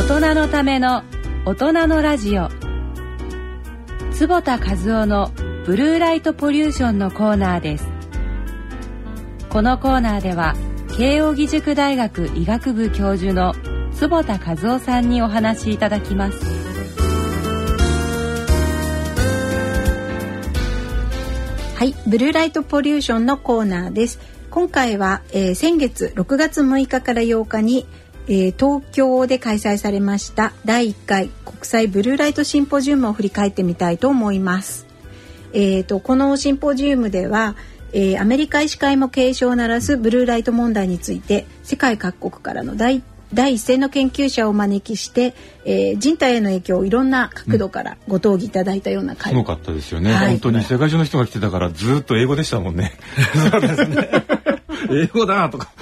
大人のための大人のラジオ。坪田和夫のブルーライトポリューションのコーナーです。このコーナーでは慶應義塾大学医学部教授の坪田和夫さんにお話しいただきます。はい、ブルーライトポリューションのコーナーです。今回は、えー先月6月6日から8日に、えー東京で開催されました第1回国際ブルーライトシンポジウムを振り返ってみたいと思います。えー、とこのシンポジウムでは、えーアメリカ医師会も警鐘を鳴らすブルーライト問題について世界各国からの第第一線の研究者をお招きして、えー人体への影響をいろんな角度からご討議いただいたような会すごかったですよね、はい本当に世界中の人が来てたからずっと英語でしたもんね。そうですね。英語だとか。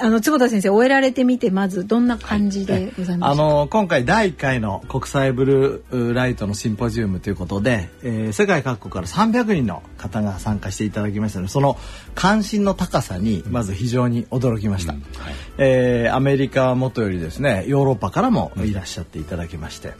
あの坪田先生終えられてみてまずどんな感じでございまあすか、の今回第1回の国際ブルーライトのシンポジウムということで、えー世界各国から300人の方が参加していただきましたのでその関心の高さにまず非常に驚きました、えーアメリカはもとよりですねヨーロッパからもいらっしゃっていただきまして、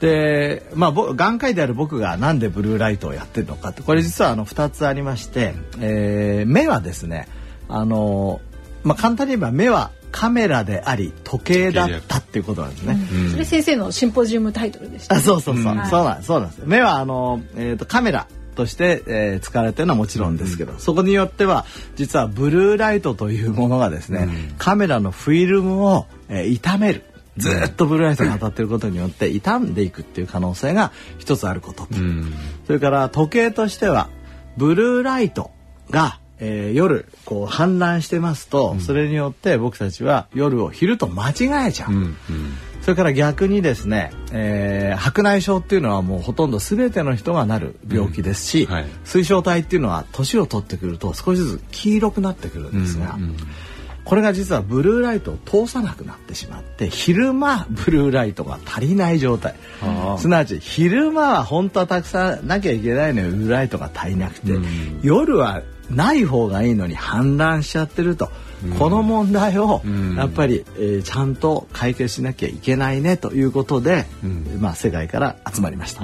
でまあぼ眼科医である僕がなんでブルーライトをやってるのかってこれ実はあの2つありまして、えー目はですねあの、まあ、簡単に言えば目はカメラであり時計だったっていうことなんですね。それ先生のシンポジウムタイトルでした、あそうそうそう、うん。そうなんそうなん。です目はあの、えー、とカメラとして、えー使われてるのはもちろんですけど、そこによっては実はブルーライトというものがですね、カメラのフィルムを、えー傷めるずーっとブルーライトが当たっていることによって傷んでいくっていう可能性が一つあることと、うん。それから時計としてはブルーライトが、えー夜こう氾濫してますと、それによって僕たちは夜を昼と間違えちゃう。うん。うん。それから逆にですね、えー白内障っていうのはもうほとんど全ての人がなる病気ですし、うんはい水晶体っていうのは年を取ってくると少しずつ黄色くなってくるんですが、うんうんこれが実はブルーライトを通さなくなってしまって昼間ブルーライトが足りない状態すなわち昼間は本当はたくさんなきゃいけないのにブルーライトが足りなくて、うん夜はない方がいいのに氾濫しちゃってると、この問題をうんやっぱり、えーちゃんと解決しなきゃいけないねということで、うんまあ世界から集まりました。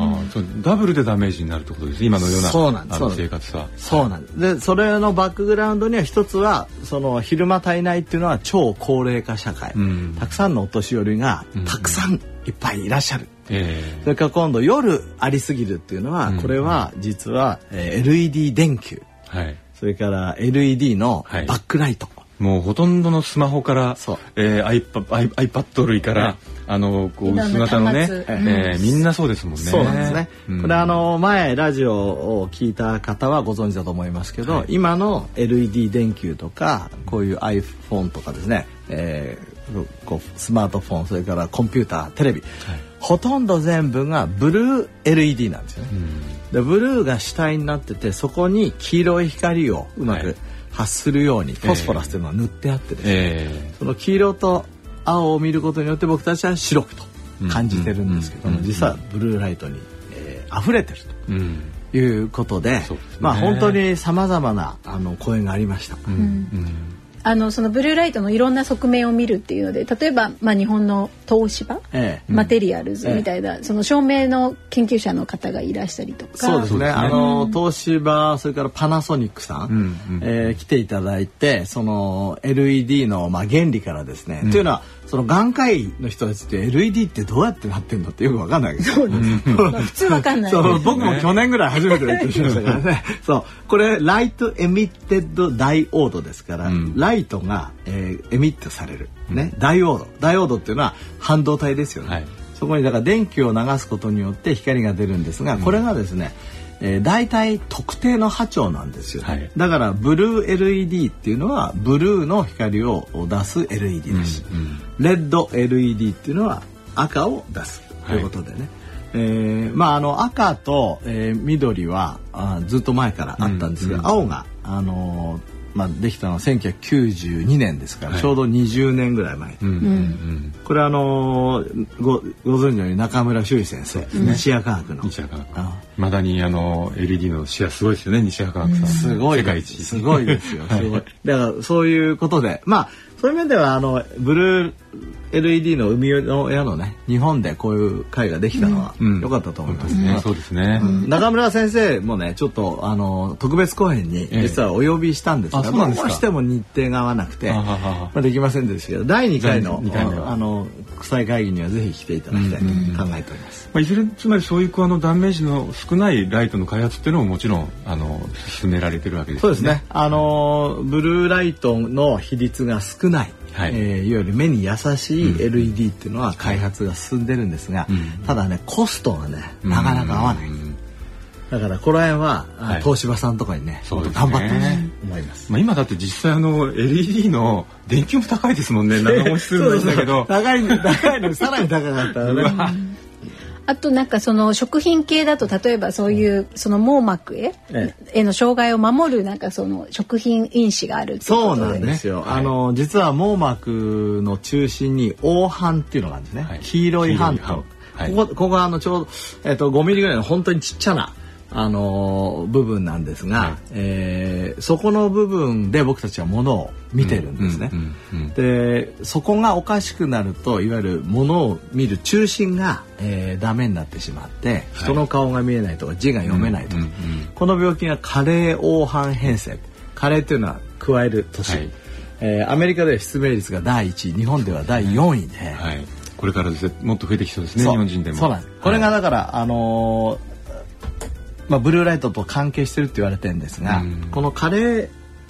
ダブルでダメージになるってことです今のようなそうなんです生活は。そうなんです。で、それのバックグラウンドには一つは、その昼間足りないっていうのは超高齢化社会。うんたくさんのお年寄りがうんたくさんいっぱいいらっしゃる。えそれから今度夜ありすぎるっていうのは、うんこれは実は、えー LED 電球、えはい。それから LED のはい。バックライト。もうほとんどのスマホからそう、えー、iPad, iP- iPad 類から、はい。あのこう薄型のね、えーみんなそうですもんね。そうなんですね。うん。これあの前ラジオを聞いた方はご存知だと思いますけど、はい。今の LED 電球とかこういう iPhone とかですね、えーこうスマートフォンそれからコンピューターテレビ、ほとんど全部がブルー LED なんですよね。でブルーが主体になっててそこに黄色い光をうまはい。く発するように、フォスフォラスというのは塗ってあってですね、えその黄色と青を見ることによって僕たちは白くと感じてるんですけども、うん。実はブルーライトに、えー溢れてるーうん。ということでね。まあ本当にさまざまなあの声がありました。うん。うんあのそのブルーライトのいろんな側面を見るっていうので例えば、まあ、日本の東芝、ええマテリアルズみたいな、その照明の研究者の方がいらしたりとか。そうですね。そうですね。あの東芝それからパナソニックさん、うんうん。えー来ていただいてその LED のまあ原理からですね、というのはその眼科医の人たちって LED ってどうやってなってんのってよくわかんないわけです。よ。まあ普通わかんない。そう。僕も去年ぐらい初めて勉強しましたからね。そう。これライトエミッテッドダイオードですから、うん。ライトが、えーエミットされる。ね、ダイオード。ダイオードっていうのは半導体ですよね。はい。そこにだから電気を流すことによって光が出るんですが、これがですね、えー、大体特定の波長なんですよ、はい。だからブルー LED っていうのはブルーの光を出す LED です、うんうん。レッド LED っていうのは赤を出す。ということでね、えーまああの赤と、えー緑はあずっと前からあったんですけど、うん。青があのーまあ、できたのは1992年ですから、はいちょうど20年ぐらい前、うんうんこれはあのーごご存知のように中村修先生、西谷科学の西原科学あまだにあの LED のシェアすごいですよね西原科学さん。すごい世界一。すごいですよ。すごい。だからそういうことで、まあそういう面ではあのブルー LED の海の親のね日本でこういう会ができたのはうん。良かったと思います、ね、そうですね。中村先生もねちょっとあの特別公演にええ。実はお呼びしたんですが、あそうなんですか。どうしても日程が合わなくてまあ、できませんでしたけど第2回の第二回目はあの国際会議にはぜひ来ていただきたいと考えております。まあ、いずれつまりそういうあの断面子の少ないライトの開発っていうのももちろんあの進められてるわけですよそうですね。あのブルーライトの比率が少ない、はい。えーいわゆる目に優しい LED っていうのは開発が進んでるんですが、うん。ただねコストがねなかなか合わない。うん。だからこの辺は、あはい。東芝さんとかにね、そうね。頑張ってほしいと思います。まあ、今だって実際あの LED の電球も高いですもんね。長持ちするんだけど。高い高いのにさらに高かったらね。あとなんかその食品系だと例えばそういうその網膜へえへの障害を守るなんかその食品因子があるそうなんですよ。はい。あの実は網膜の中心に黄斑っていうのがあるんですね。はい。黄色い斑と、はい。ここここはあのちょうどえっ、と5ミリぐらいの本当にちっちゃなあの部分なんですが、はい。えーそこの部分で僕たちはものを見てるんですね。うんうんうんでそこがおかしくなるといわゆるものを見る中心が、えーダメになってしまって人の顔が見えないとか字が読めないとか、うんうんこの病気が加齢黄斑変性加齢というのは加える年、はい。えーアメリカでは失明率が第1位。日本では第4位で、はい、これからですねもっと増えてきそうですね日本人でもそうなんですこれがはいだから、あのーまあ、ブルーライトと関係してるって言われてるんですが、うん。この加齢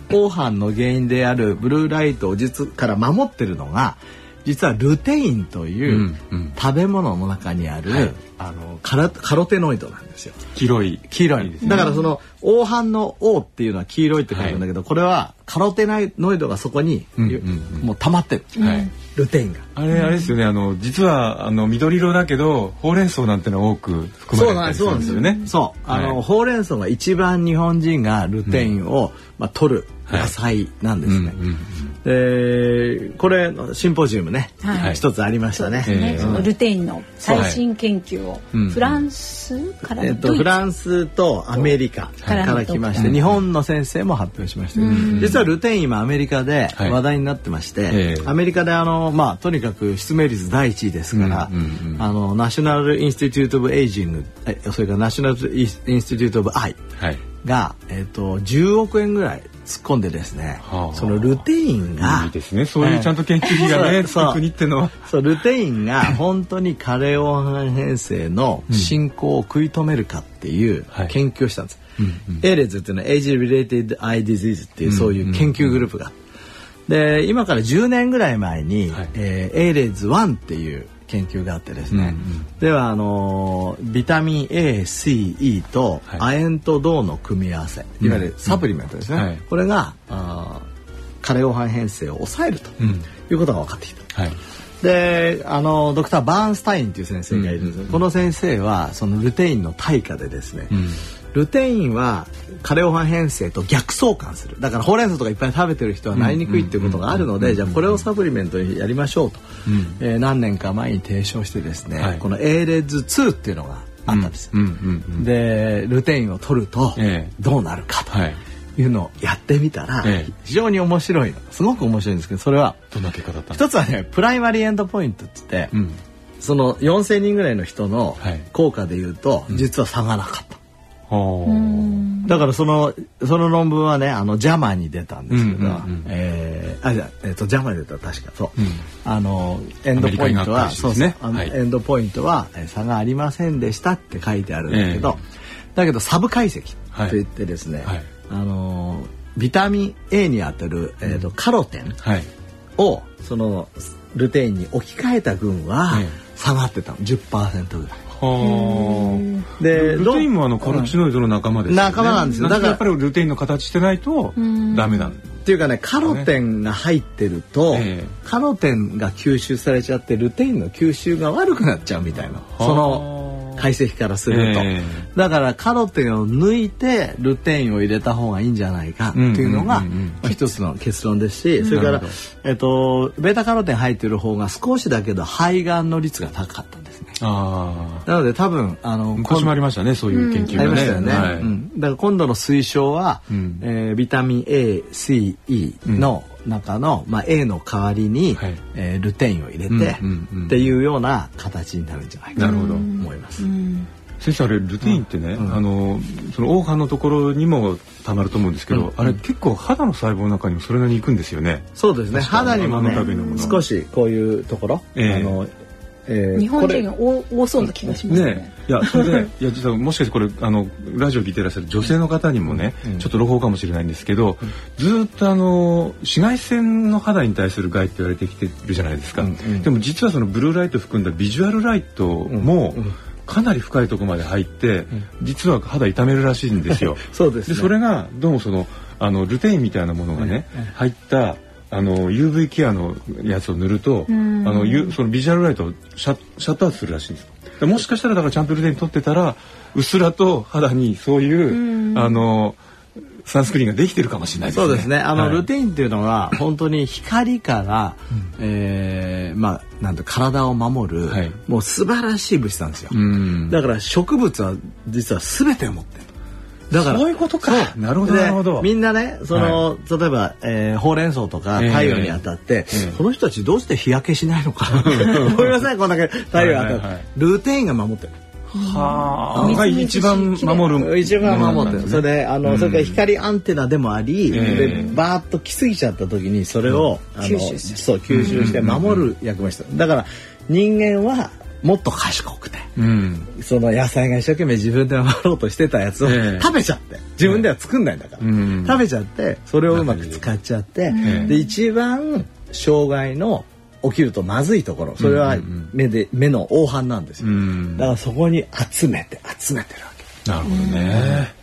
黄斑の原因であるブルーライトを実から守ってるのが実はルテインという食べ物の中にある、はい。あのカラカロテノイドなんですよ。黄色い。黄色いだからその黄斑の黄っていうのは黄色いって書いてあるんだけど、これはカロテノイドがそこに、うんうんうん。もう溜まってる、はい。ルテインが。あれあれですよね。あの実はあの緑色だけどほうれん草なんてのは多く含まれてるんですよね。そうあの、はい。ほうれん草が一番日本人がルテインを、まあ、取る野菜なんですね。うんうんうんでこれシンポジウムね、はい。一つありましたね。ええね。そのルテインの最新研究をう。ん。フランスからえっと、フランスとアメリカはいから来まして、日本の先生も発表しました、実はルテイン今アメリカではい。話題になってまして、ええ。アメリカであの、まあ、とにかく失明率第一位ですから、あの National Institute of Aging えそれから National Institute of Eye はい。が、えっと10億円ぐらい突っ込んでですね、はあ。そのルテインがいいですね。そういうちゃんと研究費がね、ええ。そう。国ってのは。そうルテインが本当に加齢黄斑変性の進行を食い止めるかっていうはい。研究をしたんです。うんうん。エイレズっていうのは Age Related Eye Disease っていうそういう研究グループが。あってで今から10年ぐらい前に、はい。えー、エイレズ1っていう研究があってですね、うんうん。ではあのービタミン ACE とはい。亜鉛と銅の組み合わせ、いわゆるサプリメントですね、うん。はい。これがあー加齢黄斑変性を抑えるとうん。いうことが分かってきた。はいであのドクター・バーンスタインという先生がいるんです、うんこの先生はそのルテインの対価でですね、うん。ルテインは加齢黄斑変性と逆相関する。だからほうれん草とかいっぱい食べてる人はなりにくいっていうことがあるので、じゃあこれをサプリメントにやりましょうと、うん。えー何年か前に提唱してですね、はい。この A レッズ2っていうのがあったんです、うんうんうん。でルテインを取るとええ。どうなるかと。はいいうのをやってみたら、ええ。非常に面白いの。すごく面白いんですけどそれはどんな結果だったんです一つはね primary endpoint って言って、うん。その4,000人ぐらいの人のはい。効果でいうと、実は差がなかった。だからそのその論文はねあの JAMAに出たんですけど、うんうんうん。えーあじゃあえっ、と JAMAに出た確か。そう、うん。あのエンドポイントはね。そうそう。あのはいエンドポイントはえー差がありませんでしたって書いてあるんだけど、えだけどサブ解析はい。といってですね、はいあのビタミン A にあたる、えーとカロテンはい。をそのルテインに置き換えた群はえ下がってたの。10%ぐらい。はあ。でルテインもあのカロチノイドの仲間ですよね。仲間なんですよ。だかららやっぱりルテインの形してないとダメなん。っていうかねカロテンが入ってると、ええカロテンが吸収されちゃってルテインの吸収が悪くなっちゃうみたいな。その解析からすると、えだからカロテンを抜いてルテインを入れた方がいいんじゃないかっていうのがうんうん。うんうんまあ一つの結論ですしそれからえっと、ベータカロテン入ってる方が少しだけど肺がんの率が高かったなので多分あのあ昔もありましたねそういう研究ありがねましたよね、はい。うん。だから今度の推奨は、うん。えービタミン ACE の中の、まあ、A の代わりに、はい。えールテインを入れて、うんうんうん。っていうような形になるんじゃないかなとなるほど。思います。先生あれルテインってね、うん。あのその黄斑のところにもたまると思うんですけど、うん。あれ結構肌の細胞の中にもそれなりに行くんですよね。そうですね。肌にもね少しこういうところ、ええ。あのえー日本人が多多そうな気がしますね。ねいやそれで いや実はもしかしてこれあのラジオ聞いてらっしゃる女性の方にもね、うん。ちょっと朗報かもしれないんですけど、ずーっとあの紫外線の肌に対する害って言われてきてるじゃないですか、うん。うん。でも実はそのブルーライト含んだビジュアルライトもうん。うん。かなり深いところまで入って、実は肌痛めるらしいんですよ。そうですね。でそれがどうもそのあのルテインみたいなものがね、入ったあの UV ケアのやつを塗ると、あんのゆその visible light をシャシャットアウトするらしいんですでもしかしたらだからちゃんとルテイン取ってたらうっすらと肌にそういう、あのサンスクリーンができてるかもしれないですね。そうですね。あの、はいルテインっていうのは本当に光から、えーまあなんて体を守る、はいもう素晴らしい物質なんですよ。うんだから植物は実は全てを持ってる。だからそういうことか。なるほどでなるほど。みんなねその、例えば、えーほうれん草とかええ太陽に当たって、ええこの人たちどうして日焼けしないのか 思いませんこんだけ太陽に当たって、はいはいはい。ルテインが守ってる。はあ。が一番守る。一番守ってる、それであの、うん。それから光アンテナでもあり、ええでバーッと来すぎちゃった時にそれを、あの吸収そう吸収して守る役割してる。だから人間はもっと賢くて。うん。その野菜が一生懸命自分で守ろうとしてたやつをええ。食べちゃって。自分では作んないんだから、うん。食べちゃってそれをうまく使っちゃって、ええ。で一番障害の起きるとまずいところ。それはうんうんうん。目で目の黄斑なんですよ、うん。だからそこに集めて集めてるわけ。なるほどね。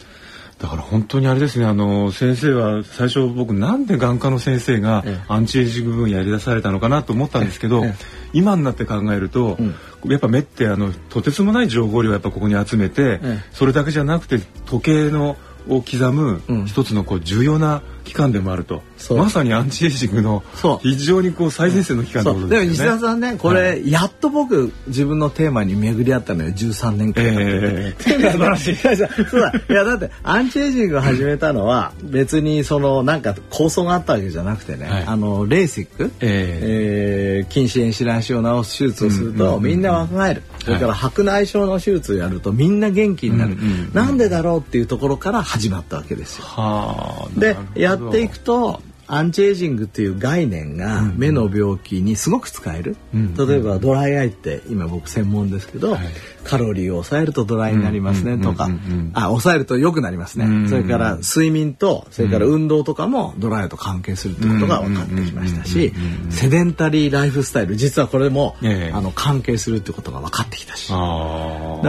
だから本当にあれですね。あの先生は最初僕なんで眼科の先生がええ。アンチエイジング分野やり出されたのかなと思ったんですけど、ええ。今になって考えると、やっぱ目ってあのとてつもない情報量をやっぱここに集めて、ええ。それだけじゃなくて時計のを刻むうん。一つのこう重要な機関でもあると、そう。まさにアンチエイジングの非常にこう最前線の機関ってそうでも西ことですよね。田さんねこれ、やっと僕自分のテーマに巡り合ったのよ13年間、ええ素晴らしい。そうだ。いやだってアンチエイジングを始めたのは別にそのなんか構想があったわけじゃなくてね、はい。あのレーシック、ええ。ー、筋弛炎症を治す手術をすると、うん。みんな若返る、それから白内障の手術をやるとみんな元気になる、なんでだろうっていうところから始まったわけですよ。はあ。でやっていくとアンチエイジングっていう概念が目の病気にすごく使える、うん。例えばドライアイって今僕専門ですけど、はいカロリーを抑えるとドライになりますねとか、あ抑えると良くなりますね、うん。それから睡眠とそれから運動とかもドライと関係するってことが分かってきましたしsedentary lifestyle 実はこれも、ええ。あの関係するってことが分かってきたし。だ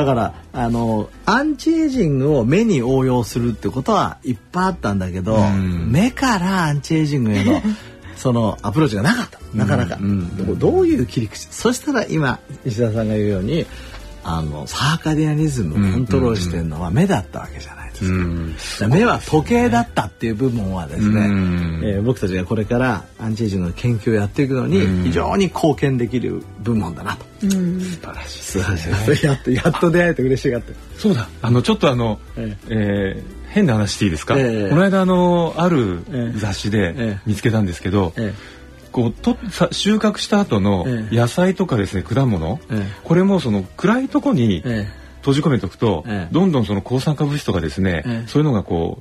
からあのアンチエイジングを目に応用するってことはいっぱいあったんだけど、うん。目からアンチエイジングへの そのアプローチがなかった。なかなか、どういう切り口？そしたら今石田さんが言うようにあの circadian rhythm をコントロールしてるのは目だったわけじゃないですか。うん。だから目は時計だったっていう部分はですね、うんえー僕たちがこれからアンチエイジングの研究をやっていくのにうん非常に貢献できる部門だなと。うん。素晴らしい。素晴らしいですやっとやっと出会えて嬉しがってる。そうだ。あのちょっとあの、ええー変な話していいですか？ええこの間あのあるええ雑誌えでえ見つけたんですけど、えこうとさ収穫した後のええ。野菜とかですね果物、ええ。これもその暗いとこにえ閉じ込めておくと、ええ。どんどんその抗酸化物質とかですね、ええ。そういうのがこ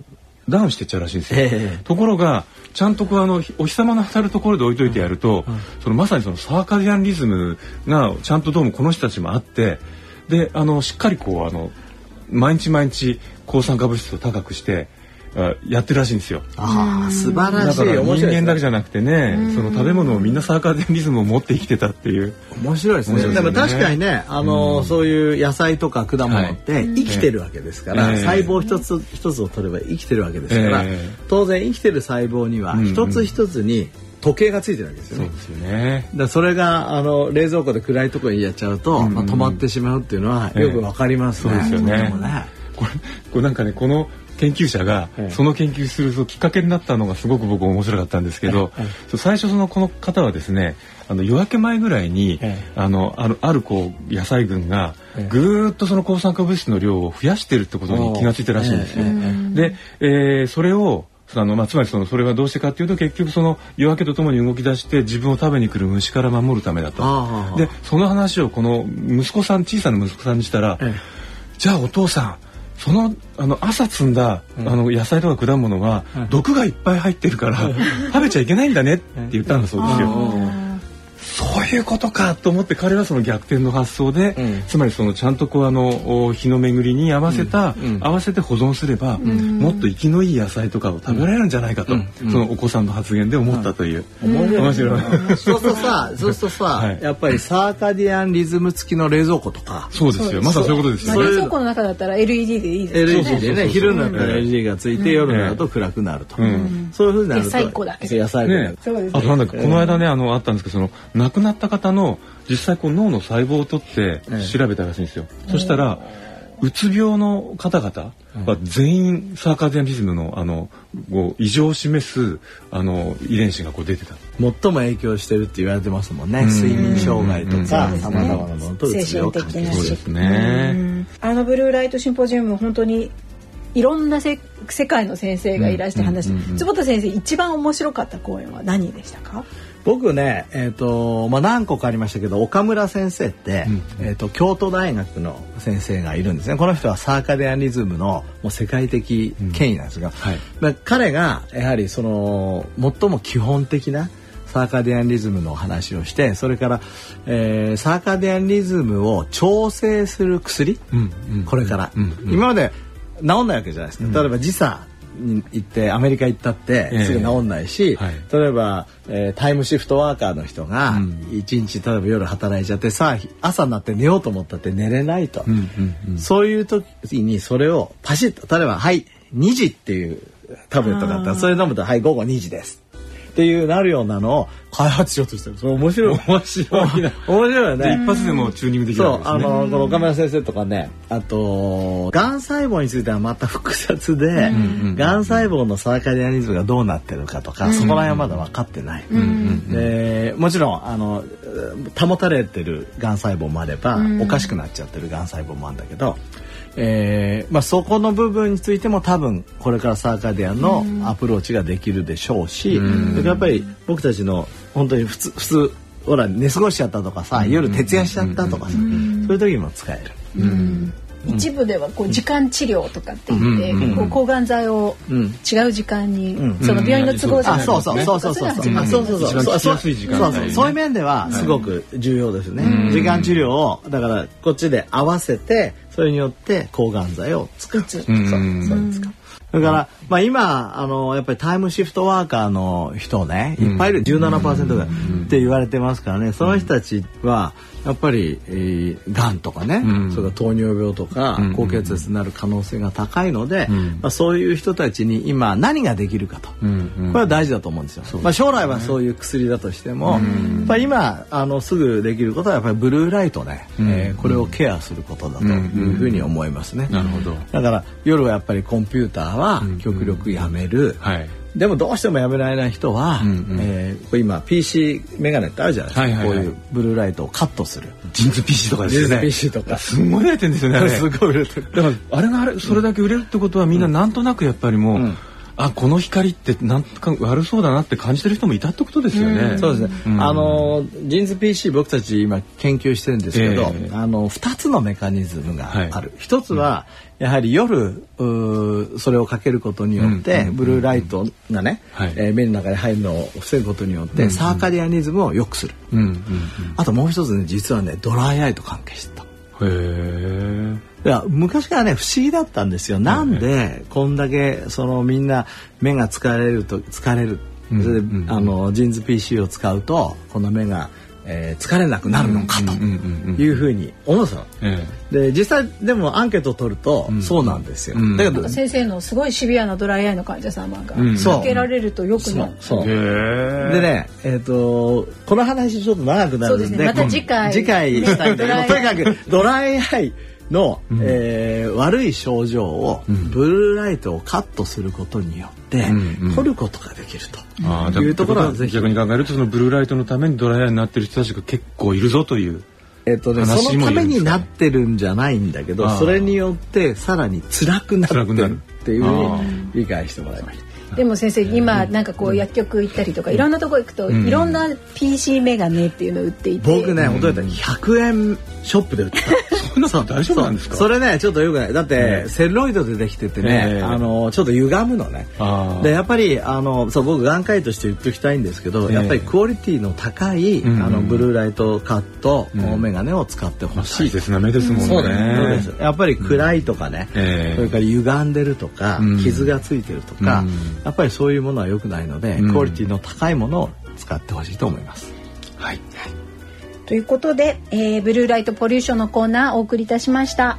うダウンしていっちゃうらしいんですよ。ええ。ところがちゃんとこうあのお日様の当たるところで置いといてやると、そのまさにそのサーカディアンリズムがちゃんとどうもこの人たちもあってであのしっかりこうあの毎日毎日抗酸化物質を高くしてあやってるらしいんですよ。ああ素晴らしい。だから人間だけじゃなくてね、その食べ物をみんなサーカディアンリズムを持って生きてたっていう。面白いですね。でも確かにねあの、うん。そういう野菜とか果物ってはい。生きてるわけですから、ええ細胞一つ一つを取れば生きてるわけですから、ええ。当然生きてる細胞には一つ一つに時計がついてるわけですよね。そうですよね。だそれがあの冷蔵庫で暗いところにやっちゃうと、うん。うんまあ、止まってしまうっていうのはええよくわかりますね。そうですよね。これこれなんかねこの研究者がその研究するきっかけになったのがすごく僕面白かったんですけど、最初そのこの方はですねあの夜明け前ぐらいに、あのあるあるこう野菜群がぐーっとその抗酸化物質の量を増やしてるってことに気がついてらしいんですよ。で、えー、それをあのまあ、つまりそのそれはどうしてかっていうと結局その夜明けとともに動き出して自分を食べに来る虫から守るためだと。でその話をこの息子さん小さな息子さんにしたら、じゃあお父さんそのあの朝摘んだ、あの野菜とか果物は、毒がいっぱい入ってるから、食べちゃいけないんだねって言ったんだそうですよ。そういうことかと思って彼はその逆転の発想で、うん、つまりそのちゃんとこうあの日の巡りに合わせた、うん、合わせて保存すれば、うん、もっと生きのいい野菜とかを食べられるんじゃないかと、そのお子さんの発言で思ったという、面白い。そうするとさ そうするとさ、はい、やっぱりサーカディアンリズム付きの冷蔵庫とか。そうですよ。まさそういうことですよ、冷蔵庫の中だったら LED でいいです LED でね昼になったら LED がついて、夜になると暗くなると、そういうふうになると野菜庫だ野菜庫だ、ね、あとなんだっけこの間ねあのあったんですけどその亡くなった方の実際こう脳の細胞を取って調べたらしいんですよ。そしたらうつ病の方々は全員サーカディアンリズムのあのこう異常を示すあの遺伝子がこう出てた。最も影響してるって言われてますもんね。睡眠障害とかさまざまなものとうつ病を関係そうですね。あのブルーライトシンポジウム本当にいろんなせ世界の先生がいらして話、坪田先生一番面白かった講演は何でしたか？僕ね、えーとまあ、何個かありましたけど岡村先生って、うん、えーと、京都大学の先生がいるんですね。この人はサーカディアンリズムのもう世界的権威なんですが、うん。はい、まあ、彼がやはりその最も基本的なサーカディアンリズムの話をしてそれから、えー、サーカディアンリズムを調整する薬、うんうん、これから、今まで治んないわけじゃないですか、例えば時差に行ってアメリカ行ったってすぐ治んないし、えーはい、例えば、えー、タイムシフトワーカーの人が一日例えば夜働いちゃってさあ朝になって寝ようと思ったって寝れないと、うんうんうん、そういう時にそれをパシッと例えば「はい2時」っていうタブレットがあったらそれ飲むと「はい午後2時です」っていうなるようなのを開発しようとしてる。それ面白い。面白いな。面白いよね。一発でもチューニングできるそう、あの、この岡村先生とかね、あと、がん細胞についてはまた複雑で、がん細胞のサーカディアニズムがどうなってるかとか、そこら辺はまだ分かってない。で、もちろん、あの、保たれてるがん細胞もあれば、おかしくなっちゃってるがん細胞もあるんだけど、えーまあ、そこの部分についても多分これからサーカディアンのアプローチができるでしょうし、うん、やっぱり僕たちの本当に普通普通ほら寝過ごしちゃったとかさ、夜徹夜しちゃったとかさ、そういう時も使える。うん一部ではこう時間治療とかって言って、こう抗がん剤を違う時間に、その病院の都合じゃなくて、そうそう。そうそうそう。そうそうそうそう。いう面ではすごく重要ですね。時間治療をだからこっちで合わせてそれによって抗がん剤を作る。そう。そうですか。だから、まあ今、あの、やっぱりタイムシフトワーカーの人ね、いっぱいいる、17%がって言われてますからね、その人たちは、やっぱり、えー、がんとかね、うん、それから糖尿病とか、高血圧になる可能性が高いので、うん、まあ、そういう人たちに今何ができるかと、うんうん、これは大事だと思うんですよ。まあ、将来はそういう薬だとしても、まあ、今あのすぐできることはやっぱりブルーライトね、うん、えー、これをケアすることだというふうに思いますね。なるほど。だから夜はやっぱりコンピューターは極力やめる。はいでもどうしてもやめられない人は、うんうん、えー、今 PC メガネってあるじゃないですか、はいはいはい、こういうブルーライトをカットする。ジンズ PC とかですよね。ジンズ PC とか。すごい売れてるんですよね すごい売れてる。だからあれがあれそれだけ売れるってことはみんななんとなくやっぱりもう、うんあこの光ってなんか悪そうだなって感じてる人もいたってことですよね。そうですね。うん、あのジンズ PC 僕たち今研究してるんですけど、えー、あの二つのメカニズムがある。一、はい、つは、やはり夜それをかけることによって、ブルーライトがね、はい、えー、目の中に入るのを防ぐことによって、サーカディアニズムを良くする。うんうんうん、あともう一つね実はねドライアイと関係してた。へえ。いや昔からね不思議だったんですよ。なんでこんだけそのみんな目が疲れると疲れる。それで、あのジーンズ PC を使うとこの目がえー、疲れなくなるのかというふうに思うんですよ。で実際でもアンケートを取るとそうなんですよ。だけど先生のすごいシビアなドライアイの患者様がかけられるとよくなる。そう。でねえっ、ー、とこの話ちょっと長くなるんで、また次回。次回したいんだけどとにかくドライアイの、えー悪い症状を、ブルーライトをカットすることによって、うんうん。取ることができると。ああいうところはぜひ。逆に考えるとそのブルーライトのためにドライヤーになってる人たちが結構いるぞという。えっとね、話そのためになってるんじゃないんだけどそれによってさらに辛くなって辛くなる。るっていうふうに理解してもらいました。でも先生今なんかこう薬局行ったりとかいろんなとこ行くといろんな PC メガネっていうのを売っていて。僕ね、本当だった。ら100円ショップで売ってた。そんなの大丈夫なんですか？それねちょっとよくない。だって、ええ。セルロイドでできててね、ええ。あのちょっと歪むのね。でやっぱりあのそう僕眼科医として言っておきたいんですけど、ええ。やっぱりクオリティの高い、うんあのブルーライトカット、うん。メガネを使ってほしい。親切な目ですもんね。やっぱり暗いとかね、ええ。それから歪んでるとか、うん。傷がついてるとか、うん。やっぱりそういうものは良くないので、うん。クオリティの高いものを使ってほしいと思います。はい。ということで、えーブルーライトポリューションのコーナーお送りいたしました。